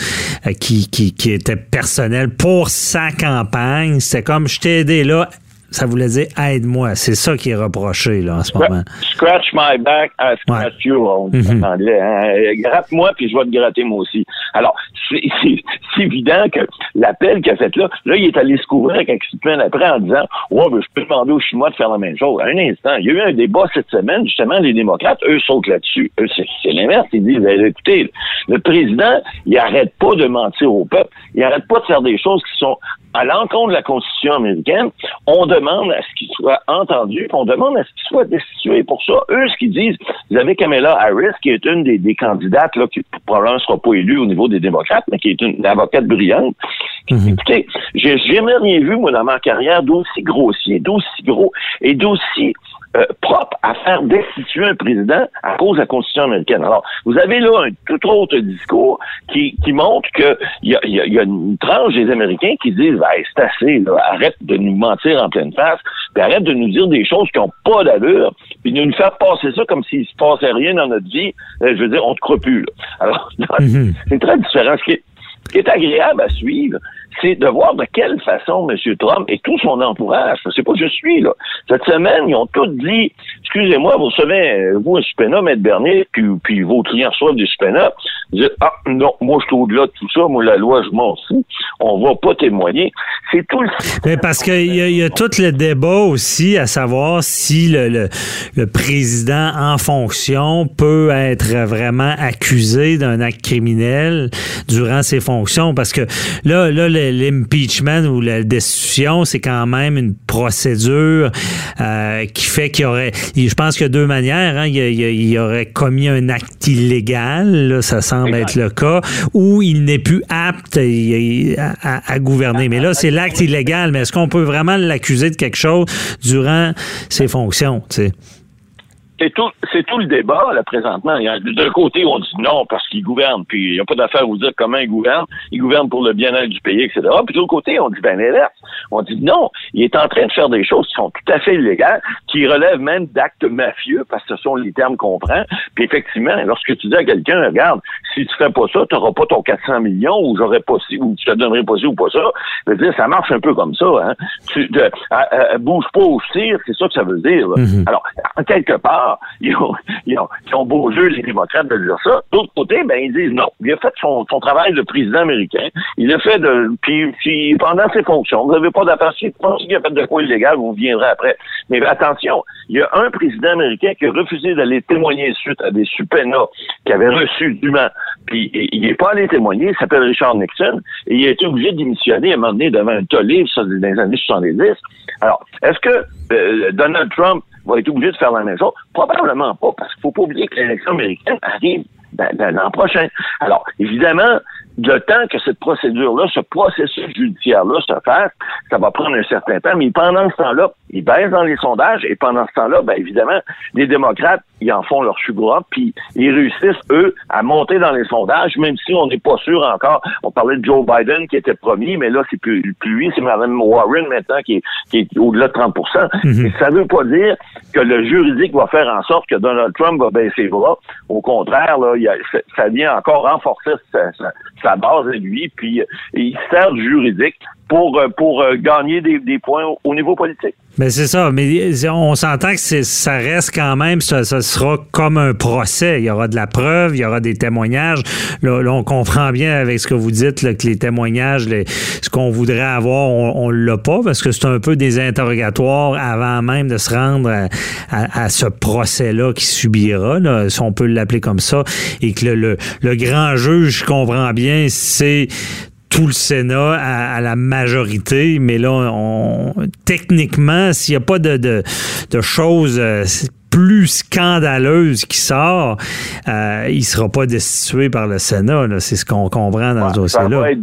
euh, qui, qui, qui était personnel pour sa campagne. C'est comme, je t'ai aidé là, ça voulait dire aide-moi. C'est ça qui est reproché là, en ce moment. Scratch my back, I scratch you, on dit en mhm. anglais. Hein. Gratte-moi, puis je vais te gratter moi aussi. Alors, c'est évident que l'appel qu'il a fait là, là, il est allé se couvrir quelques semaines après en disant Ouais, ben, je peux demander aux Chinois de faire la même chose. À un instant, il y a eu un débat cette semaine, justement, les démocrates, eux, sautent là-dessus. Eux, c'est l'inverse. Ils disent ben, écoutez, le président, il arrête pas de mentir au peuple, il arrête pas de faire des choses qui sont à l'encontre de la Constitution américaine, on demande à ce qu'il soit entendu, puis on demande à ce qu'il soit destitué. Pour ça, eux, ce qu'ils disent, vous avez Kamala Harris, qui est une des, des candidates, là, qui probablement ne sera pas élue au niveau des démocrates, mais qui est une, avocate brillante. Mhm. Écoutez, j'ai jamais rien vu, moi, dans ma carrière, d'aussi grossier, d'aussi gros et d'aussi euh, propre à faire destituer un président à cause de la Constitution américaine. Alors, vous avez là un tout autre discours qui, qui montre qu'il y a, y, a, une tranche des Américains qui disent ben, c'est assez, là, arrête de nous mentir en pleine face, puis arrête de nous dire des choses qui n'ont pas d'allure, puis de nous faire passer ça comme s'il se passait rien dans notre vie. Euh, je veux dire, on te croit plus. Là. Alors, mhm. c'est très différent. Ce qui, est, ce qui est agréable à suivre, c'est de voir de quelle façon M. Trump et tout son entourage, c'est pas je suis, là. Cette semaine, ils ont tous dit, excusez-moi, vous savez, vous, un supéna, Maître Bernier, puis, puis vos clients reçoivent du supéna, vous dites, ah, non, moi, je suis au-delà de tout ça, moi, la loi, je m'en fous, on va pas témoigner. C'est tout le... Mais parce qu'il y, y a tout le débat aussi à savoir si le, le, président en fonction peut être vraiment accusé d'un acte criminel durant ses fonctions, parce que là, là, l'impeachment ou la destitution, c'est quand même une procédure euh, qui fait qu'il y aurait, je pense qu'il y a deux manières. Hein. Il, aurait commis un acte illégal, ça semble être le cas, ou il n'est plus apte à, gouverner. Mais là, c'est l'acte illégal. Mais est-ce qu'on peut vraiment l'accuser de quelque chose durant ses fonctions? C'est tout, c'est tout le débat, là, présentement. D'un côté, on dit non parce qu'il gouverne, puis il n'y a pas d'affaire à vous dire comment il gouverne. Il gouverne pour le bien-être du pays, etc. Puis de l'autre côté, on dit ben l'inverse. On dit non, il est en train de faire des choses qui sont tout à fait illégales, qui relèvent même d'actes mafieux, parce que ce sont les termes qu'on prend. Puis effectivement, lorsque tu dis à quelqu'un, regarde, si tu fais pas ça, tu n'auras pas ton 400 millions, ou j'aurais pas ci, ou tu te donnerais pas ci ou pas ça. Je veux dire, ça marche un peu comme ça. Hein? Tu, bouge pas au tir, c'est ça que ça veut dire. Mm-hmm. Alors, en quelque part, ils ont, beau jeu, les démocrates, de dire ça. D'autre côté, ben, ils disent non. Il a fait son, travail de président américain. Il a fait de, puis, pendant ses fonctions, vous n'avez pas d'affaires. Si vous pensez qu'il a fait de quoi illégal, vous viendrez après. Mais attention, il y a un président américain qui a refusé d'aller témoigner suite à des subpoenas qu'il avait reçus dûment. Puis, il n'est pas allé témoigner. Il s'appelle Richard Nixon. Et il a été obligé de démissionner à un moment donné devant un tollé, ça, dans les années 70. Alors, est-ce que euh, Donald Trump va être obligé de faire la même chose? Probablement pas, parce qu'il faut pas oublier que l'élection américaine arrive l'an prochain. Alors, évidemment, le temps que cette procédure-là, ce processus judiciaire-là se fasse, ça va prendre un certain temps, mais pendant ce temps-là, ils baissent dans les sondages, et pendant ce temps-là, ben évidemment, les démocrates, ils en font leur gras, puis ils réussissent, eux, à monter dans les sondages, même si on n'est pas sûr encore. On parlait de Joe Biden qui était premier, mais là, c'est plus, plus lui, c'est Mme Warren maintenant qui est, qui est au-delà de 30 mhm. Et ça veut pas dire que le juridique va faire en sorte que Donald Trump va baisser les bras. Au contraire, là, il y a, ça vient encore renforcer sa, sa, base de lui, puis il sert du juridique pour, euh, pour euh, gagner des, des points au niveau politique. Mais c'est ça, mais on s'entend que ça reste quand même, ça, sera comme un procès. Il y aura de la preuve, il y aura des témoignages. Là, on comprend bien avec ce que vous dites que les témoignages, ce qu'on voudrait avoir, on, ne l'a pas parce que c'est un peu des interrogatoires avant même de se rendre à, ce procès-là qui subira, si on peut l'appeler comme ça, et que le, le grand juge, je comprends bien, c'est tout le Sénat à, la majorité, mais là, on, techniquement, s'il n'y a pas de, de, choses euh, plus scandaleuses qui sort, euh, il ne sera pas destitué par le Sénat. C'est ce qu'on comprend dans ce dossier-là ça va être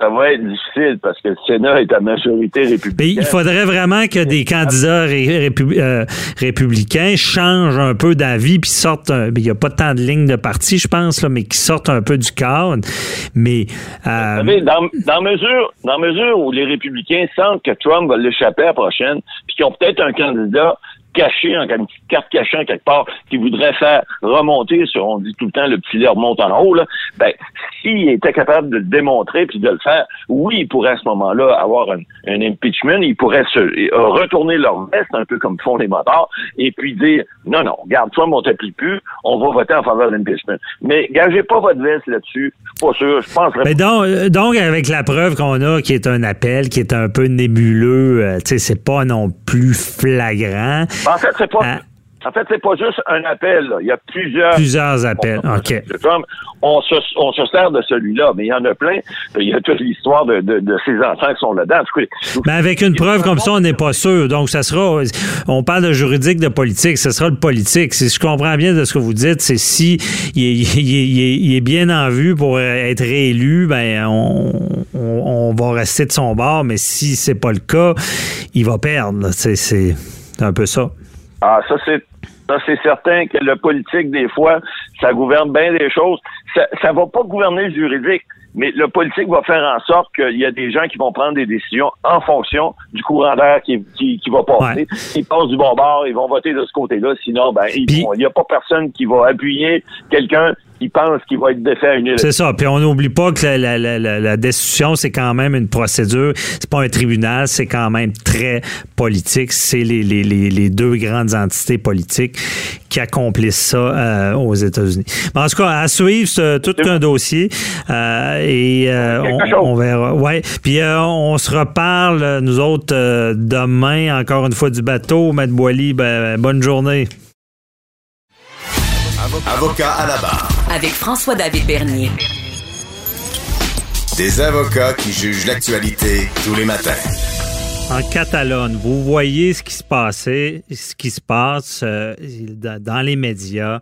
difficile parce que le Sénat est à majorité républicaine. il faudrait vraiment que des candidats euh, républicains changent un peu d'avis puis sortent. il n'y a pas tant de lignes de parti, je pense, là, mais qui sortent un peu du cadre. Mais euh, dans, dans, mesure, dans mesure où les républicains sentent que Trump va l'échapper à la prochaine, puis qu'ils ont peut-être un candidat caché, en une petite carte cachée quelque part, qui voudrait faire remonter on dit tout le temps, le petit lait remonte en haut, là, ben, s'il était capable de le démontrer puis de le faire, oui, il pourrait à ce moment-là avoir un, impeachment, il pourrait se retourner leur veste, un peu comme font les motards, et puis dire, non, non, garde, toi, mon t'applique plus, on va voter en faveur de l'impeachment. Mais gagez pas votre veste là-dessus, je pas sûr, je pense... Mais donc, euh, donc, avec la preuve qu'on a, qui est un appel, qui est un peu nébuleux, euh, tu sais, c'est pas non plus flagrant, en fait, c'est pas. Hein? En fait, c'est pas juste un appel. Il y a plusieurs. Plusieurs appels. OK. On se, on se sert de celui-là, mais il y en a plein. Il y a toute l'histoire de, de, de, ces enfants qui sont là-dedans. Mais avec une preuve comme ça, on n'est pas sûr. Donc, ça sera. On parle de juridique, de politique. Ce sera le politique. Si je comprends bien de ce que vous dites, c'est si il est, bien en vue pour être réélu, ben on, on, va rester de son bord. Mais si c'est pas le cas, il va perdre. C'est un peu ça. Ah, ça, c'est ça, c'est certain que le politique, des fois, ça gouverne bien des choses. Ça ne va pas gouverner le juridique, mais le politique va faire en sorte qu'il y a des gens qui vont prendre des décisions en fonction du courant d'air qui, qui, va passer. Ils passent du bon bord, ils vont voter de ce côté-là. Sinon, ben, il n'y a pas personne qui va appuyer quelqu'un qui pense qu'il va être défait à une élection. C'est ça. Puis on n'oublie pas que la, la, la, la destitution, c'est quand même une procédure. C'est pas un tribunal, c'est quand même très politique. C'est les, les, les, deux grandes entités politiques qui accomplissent ça euh, aux États-Unis. En tout cas, à suivre, c'est tout un dossier. Euh, et euh, on, verra. Ouais. Puis on se reparle, nous autres, demain, encore une fois, du bateau. Maître Boily, ben, bonne journée. Avocat à la barre. Avec François-David Bernier. Des avocats qui jugent l'actualité tous les matins. En Catalogne, vous voyez ce qui se passait, ce qui se passe euh, dans les médias.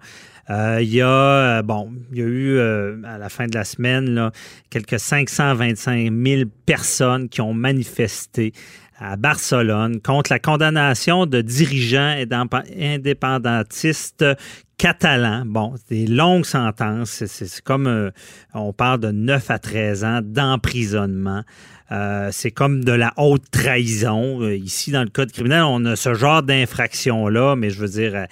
Euh, il y a, euh, bon, il y a eu à la fin de la semaine là, quelques 525 000 personnes qui ont manifesté à Barcelone contre la condamnation de dirigeants indépendantistes catalans. Bon, des longues sentences. C'est comme, euh, on parle de 9 à 13 ans d'emprisonnement. Euh, c'est comme de la haute trahison. Euh, ici, dans le code criminel, on a ce genre d'infraction-là, mais je veux dire,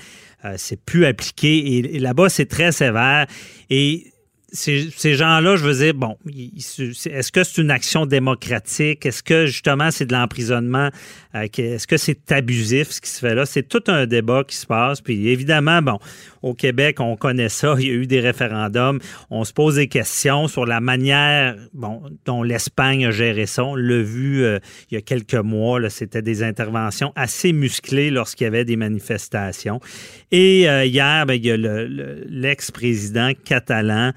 c'est plus appliqué. Et, là-bas, c'est très sévère. Et ces, gens-là, je veux dire, bon, est-ce que c'est une action démocratique? Est-ce que justement c'est de l'emprisonnement? Euh, est-ce que c'est abusif ce qui se fait là? C'est tout un débat qui se passe. Puis évidemment, bon, au Québec, on connaît ça. Il y a eu des référendums. On se pose des questions sur la manière dont l'Espagne a géré ça. On l'a vu euh, il y a quelques mois. C'était des interventions assez musclées lorsqu'il y avait des manifestations. Et euh, hier, ben, l'ex-président catalan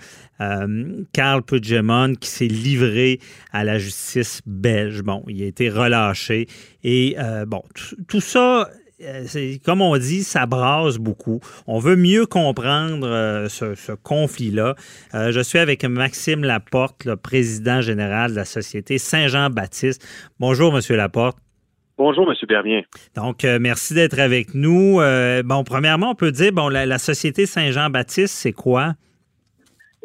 Carl Puigdemont qui s'est livré à la justice belge. Bon, il a été relâché. Et bon, tout ça c'est comme on dit, ça brasse beaucoup. On veut mieux comprendre euh, ce, ce conflit-là. Euh, je suis avec Maxime Laporte, le président général de la société Saint-Jean-Baptiste. Bonjour, Monsieur Laporte. Bonjour, M. Bernier. Donc, euh, merci d'être avec nous. Euh, bon, premièrement, on peut dire, bon, la, la Société Saint-Jean-Baptiste, c'est quoi?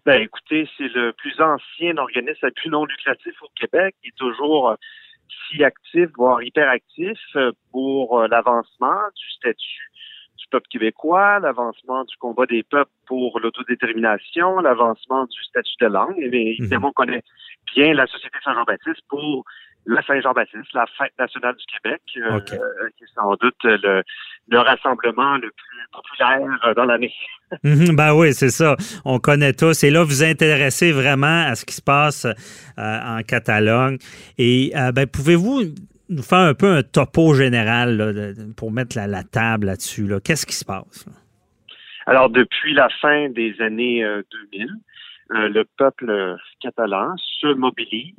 Ben, écoutez, c'est le plus ancien organisme à but non lucratif au Québec. Il est toujours euh, si actif, voire hyperactif euh, pour euh, l'avancement du statut peuple québécois, l'avancement du combat des peuples pour l'autodétermination, l'avancement du statut de langue. Et évidemment, on connaît bien la Société Saint-Jean-Baptiste pour la Saint-Jean-Baptiste, la fête nationale du Québec, euh, euh, qui est sans doute le, le rassemblement le plus populaire euh, dans l'année. Mhm, ben oui, c'est ça. On connaît tous. Et là, vous vous intéressez vraiment à ce qui se passe euh, en Catalogne. Et euh, ben, pouvez-vous nous faire un peu un topo général pour mettre la, table là-dessus? Là? Qu'est-ce qui se passe? Alors, depuis la fin des années euh, 2000, euh, le peuple euh, catalan se mobilise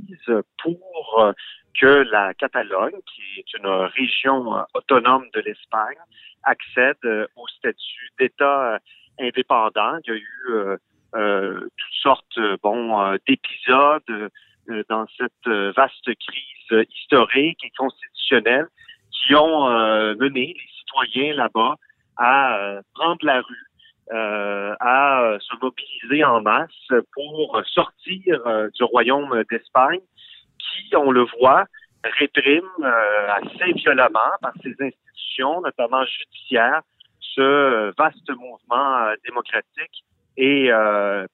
pour euh, que la Catalogne, qui est une région euh, autonome de l'Espagne, accède euh, au statut d'État euh, indépendant. Il y a eu euh, euh, toutes sortes euh, euh, d'épisodes euh, dans cette euh, vaste crise euh, historique et constitutionnelle qui ont euh, mené les citoyens là-bas à euh, prendre la rue euh, à euh, se mobiliser en masse pour sortir euh, du royaume d'Espagne, qui, on le voit, réprime euh, assez violemment par ses institutions, notamment judiciaires, ce euh, vaste mouvement euh, démocratique et euh,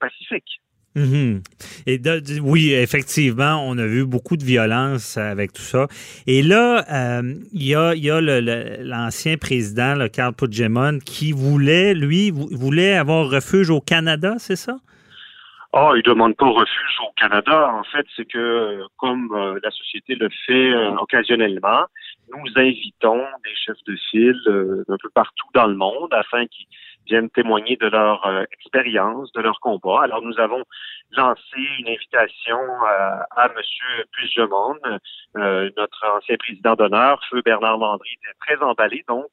Mhm. Et oui, effectivement, on a vu beaucoup de violence avec tout ça. Et là, euh, il y a, l'ancien président, le Carl Puigdemont, qui voulait, lui, vou- voulait avoir refuge au Canada, c'est ça? Ah, il demande pas refuge au Canada. En fait, c'est que, comme euh, la société le fait euh, occasionnellement, nous invitons des chefs de file d'un peu partout dans le monde afin qu'ils viennent témoigner de leur euh, expérience, de leur combat. Alors, nous avons lancé une invitation euh, à Monsieur Puigdemont, euh, notre ancien président d'honneur, Feu Bernard Landry, était très emballé, donc,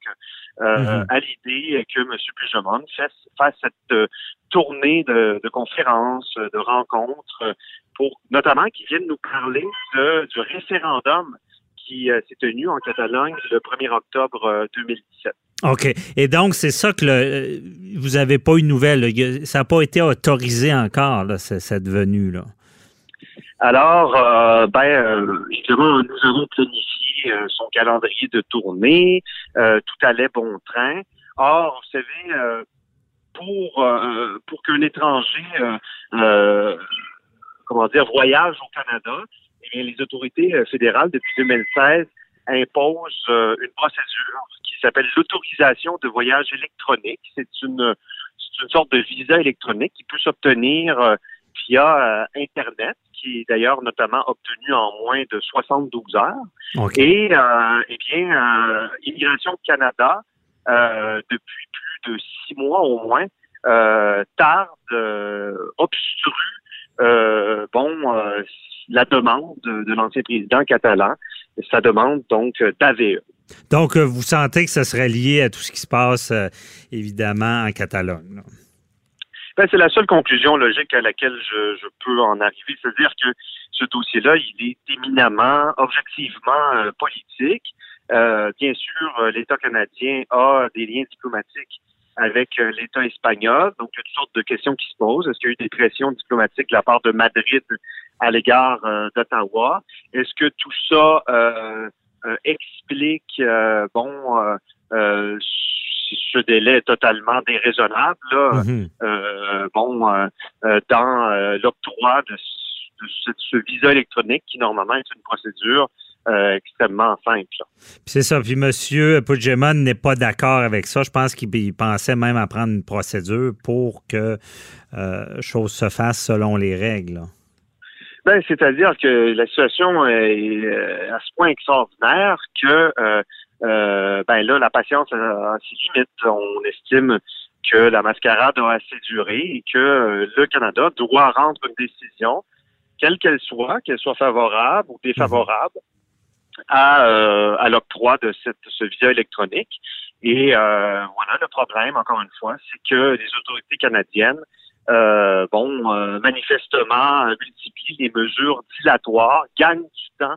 euh, Mhm. à l'idée que Monsieur Puigdemont fasse, fasse cette tournée de, de conférences, de rencontres, pour notamment qu'ils viennent nous parler de, du référendum qui euh, s'est tenu en Catalogne le 1er octobre euh, 2017. OK. Et donc, c'est ça que le, euh, vous n'avez pas eu de nouvelles. Ça n'a pas été autorisé encore, là, cette venue. Là. Alors, euh, ben, euh, justement, nous avons planifié euh, son calendrier de tournée, euh, tout allait bon train. Or, vous savez, euh, pour euh, pour qu'un étranger, euh, euh, comment dire, voyage au Canada, bien, les autorités euh, fédérales depuis 2016 imposent euh, une procédure qui s'appelle l'autorisation de voyage électronique. C'est une sorte de visa électronique qui peut s'obtenir euh, via Internet, qui est d'ailleurs notamment obtenu en moins de 72 heures. Et euh, eh bien, euh, Immigration Canada, euh, depuis plus de six mois au moins, tarde, obstrue, bon, la demande de, de l'ancien président catalan, sa demande donc euh, d'AVE. Donc, euh, vous sentez que ça serait lié à tout ce qui se passe, euh, évidemment, en Catalogne. là? Ben, c'est la seule conclusion logique à laquelle je, je peux en arriver, c'est-à-dire que ce dossier-là, il est éminemment, objectivement euh, politique. Euh, bien sûr, l'État canadien a des liens diplomatiques avec euh, l'État espagnol, donc il y a toutes sortes de questions qui se posent. Est-ce qu'il y a eu des pressions diplomatiques de la part de Madrid à l'égard euh, d'Ottawa? Est-ce que tout ça euh, euh, explique, bon, ce délai totalement déraisonnable, là, Mhm. euh, bon, dans l'octroi de, ce- de ce, ce visa électronique qui normalement est une procédure euh, extrêmement simple. C'est ça. Puis M. Puigdemont n'est pas d'accord avec ça. Je pense qu'il il pensait même à prendre une procédure pour que euh, chose se fasse selon les règles. Ben, c'est-à-dire que la situation est euh, à ce point extraordinaire que euh, euh, ben là, la patience a, ses limites. On estime que la mascarade a assez duré et que le Canada doit rendre une décision, quelle qu'elle soit, qu'elle soit favorable ou défavorable, à, à l'octroi de cette, ce visa électronique. Et voilà, le problème, encore une fois, c'est que les autorités canadiennes euh, bon, euh, manifestement, multiplient les mesures dilatoires, gagnent du temps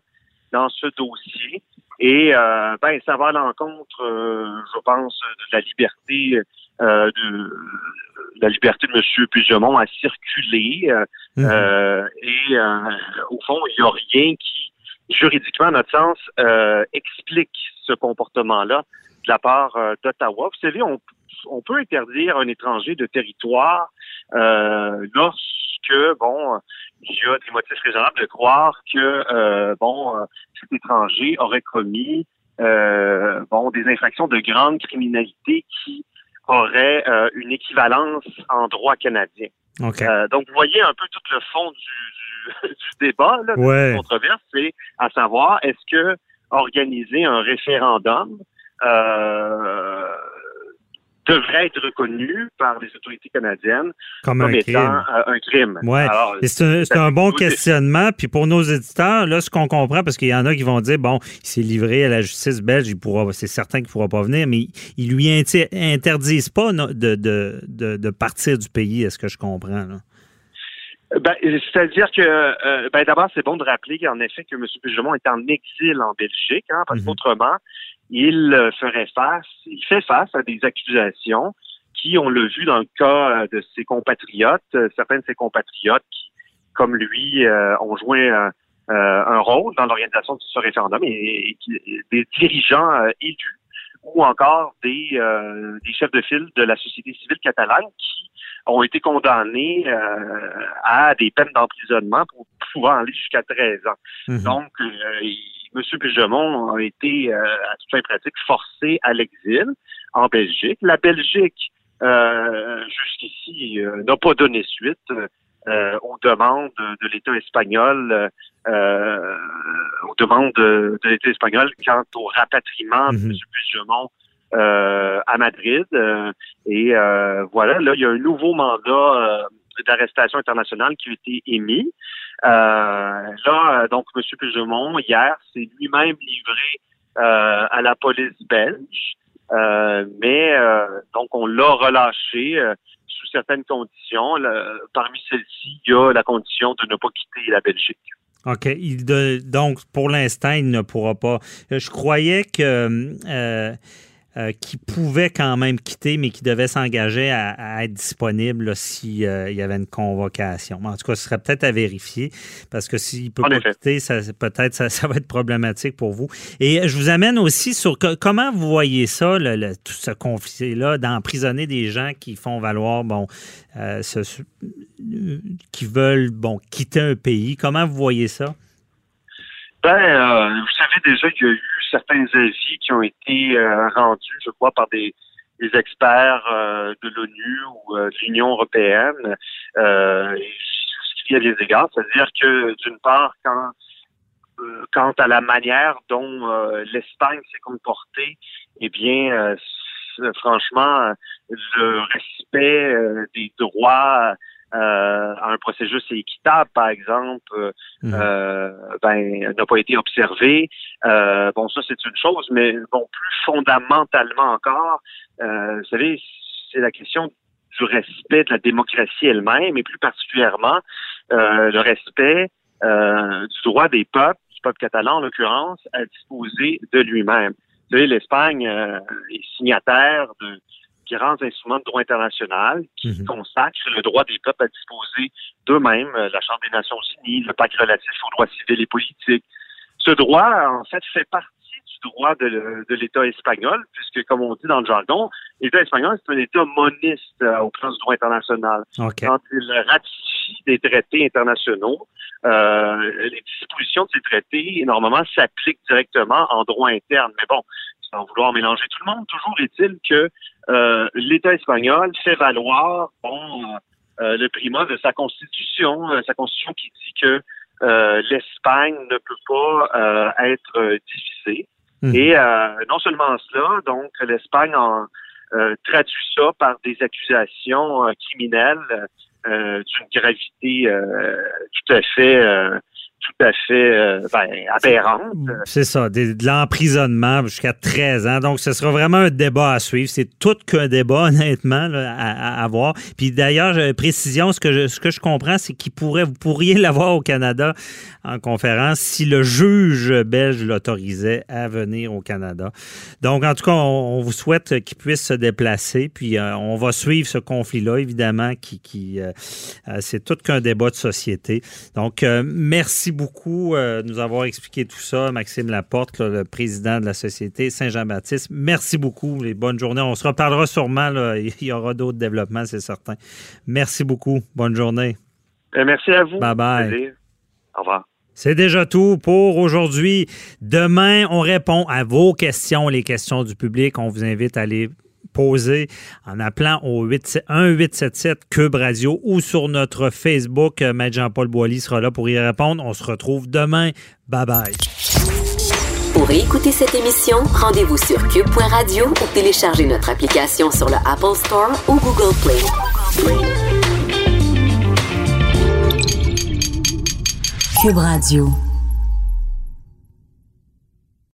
dans ce dossier. Et euh, ben, ça va à l'encontre, je pense, de la liberté de la liberté de M. Puigdemont à circuler. Mhm. et au fond, il n'y a rien qui, juridiquement, à notre sens, explique ce comportement-là de la part d'Ottawa. Vous savez, on, on peut interdire un étranger de territoire euh, lorsque, bon, il y a des motifs raisonnables de croire que, euh, bon, euh, cet étranger aurait commis, bon, des infractions de grande criminalité qui auraient une équivalence en droit canadien. donc, vous voyez un peu tout le fond du, du, débat, là, de la controverse, c'est à savoir, est-ce que organiser un référendum euh, devrait être reconnu par les autorités canadiennes comme, un étant crime. Euh, un crime? Ouais. C'est un, bon questionnement. Puis pour nos éditeurs, là, ce qu'on comprend, parce qu'il y en a qui vont dire, bon, il s'est livré à la justice belge, il pourra, c'est certain qu'il ne pourra pas venir, mais ils lui interdisent pas de, de, de, partir du pays, est-ce que je comprends? Là? Ben, c'est-à-dire que, euh, ben, d'abord, c'est bon de rappeler qu'en effet que M. Puigdemont est en exil en Belgique, hein, parce mm-hmm. qu'autrement, il euh, ferait face, il fait face à des accusations qui, on l'a vu dans le cas euh, de ses compatriotes, certains de ses compatriotes qui, comme lui, ont joué un rôle dans l'organisation de ce référendum et, des dirigeants élus ou encore des, des chefs de file de la société civile catalane qui ont été condamnés à des peines d'emprisonnement pour pouvoir aller jusqu'à 13 ans. Mm-hmm. Donc, M. Puigdemont a été, euh, à toute fin pratique, forcé à l'exil en Belgique. La Belgique, euh, jusqu'ici, euh, n'a pas donné suite aux demandes de l'État espagnol, aux demandes de, l'État espagnol quant au rapatriement de M. Mhm. Puigdemont à Madrid. et voilà, là, il y a un nouveau mandat d'arrestation internationale qui a été émis. Euh, là, euh, donc, M. Puigdemont, hier, s'est lui-même livré euh, à la police belge, mais donc on l'a relâché certaines conditions. parmi celles-ci, il y a la condition de ne pas quitter la Belgique. OK. donc, pour l'instant, il ne pourra pas. Je croyais que euh, qui pouvait quand même quitter, mais qui devait s'engager à, être disponible s'il euh, y avait une convocation. En tout cas, ce serait peut-être à vérifier, parce que s'il ne peut pas quitter, peut-être ça, ça, va être problématique pour vous. Et je vous amène aussi sur comment vous voyez ça, tout ce conflit-là, d'emprisonner des gens qui font valoir, bon, euh, qui veulent, bon, quitter un pays. Comment vous voyez ça? Ben, vous savez déjà qu'il y a eu certains avis qui ont été euh, rendus, je crois, par des, experts euh, de l'ONU ou euh, de l'Union européenne, euh, qui a des égards, c'est-à-dire que d'une part, quand quant à la manière dont l'Espagne s'est comportée, eh bien, franchement, le respect des droits euh, un processus équitable, par exemple, euh, mhm. euh, ben, n'a pas été observé. bon, ça, c'est une chose, mais bon, plus fondamentalement encore, vous savez, c'est la question du respect de la démocratie elle-même, et plus particulièrement le respect du droit des peuples, du peuple catalan en l'occurrence, à disposer de lui-même. Vous savez, l'Espagne est signataire de grands instruments de droit international qui mhm. consacrent le droit des peuples à disposer d'eux-mêmes, euh, la Chambre des Nations Unies, le pacte relatif aux droits civils et politiques. Ce droit, en fait, fait partie droit de, l'État espagnol, puisque, comme on dit dans le jargon, l'État espagnol, c'est un État moniste euh, au plan du droit international. Quand il ratifie des traités internationaux, euh, les dispositions de ces traités, normalement, s'appliquent directement en droit interne. Mais bon, sans vouloir mélanger tout le monde, toujours est-il que euh, l'État espagnol fait valoir bon, euh, le primat de sa constitution, sa constitution qui dit que l'Espagne ne peut pas être divisée. Mhm. Et non seulement cela, donc l'Espagne traduit ça par des accusations criminelles d'une gravité tout à fait tout à fait euh, ben, aberrante. C'est ça, de l'emprisonnement jusqu'à 13 ans. Donc, ce sera vraiment un débat à suivre. C'est tout qu'un débat, honnêtement, à, à, voir. Puis d'ailleurs, précision, ce que je, ce que je comprends, c'est qu'il pourrait, vous pourriez l'avoir au Canada en conférence si le juge belge l'autorisait à venir au Canada. Donc, en tout cas, on, vous souhaite qu'il puisse se déplacer. Puis, euh, on va suivre ce conflit-là, évidemment, qui, qui euh, c'est tout qu'un débat de société. Donc, merci beaucoup euh, de nous avoir expliqué tout ça, Maxime Laporte, le président de la Société Saint-Jean-Baptiste. Merci beaucoup et bonne journée. On se reparlera sûrement. Il y aura d'autres développements, c'est certain. Merci beaucoup. Bonne journée. Euh, merci à vous. Bye bye. Au revoir. C'est déjà tout pour aujourd'hui. Demain, on répond à vos questions, les questions du public. On vous invite à aller poser en appelant au 1-877 Cube Radio ou sur notre Facebook. Euh, Maître Jean-Paul Boilly sera là pour y répondre. On se retrouve demain. Bye bye. Pour écouter cette émission, rendez-vous sur cube.radio ou téléchargez notre application sur le Apple Store ou Google Play. Cube Radio.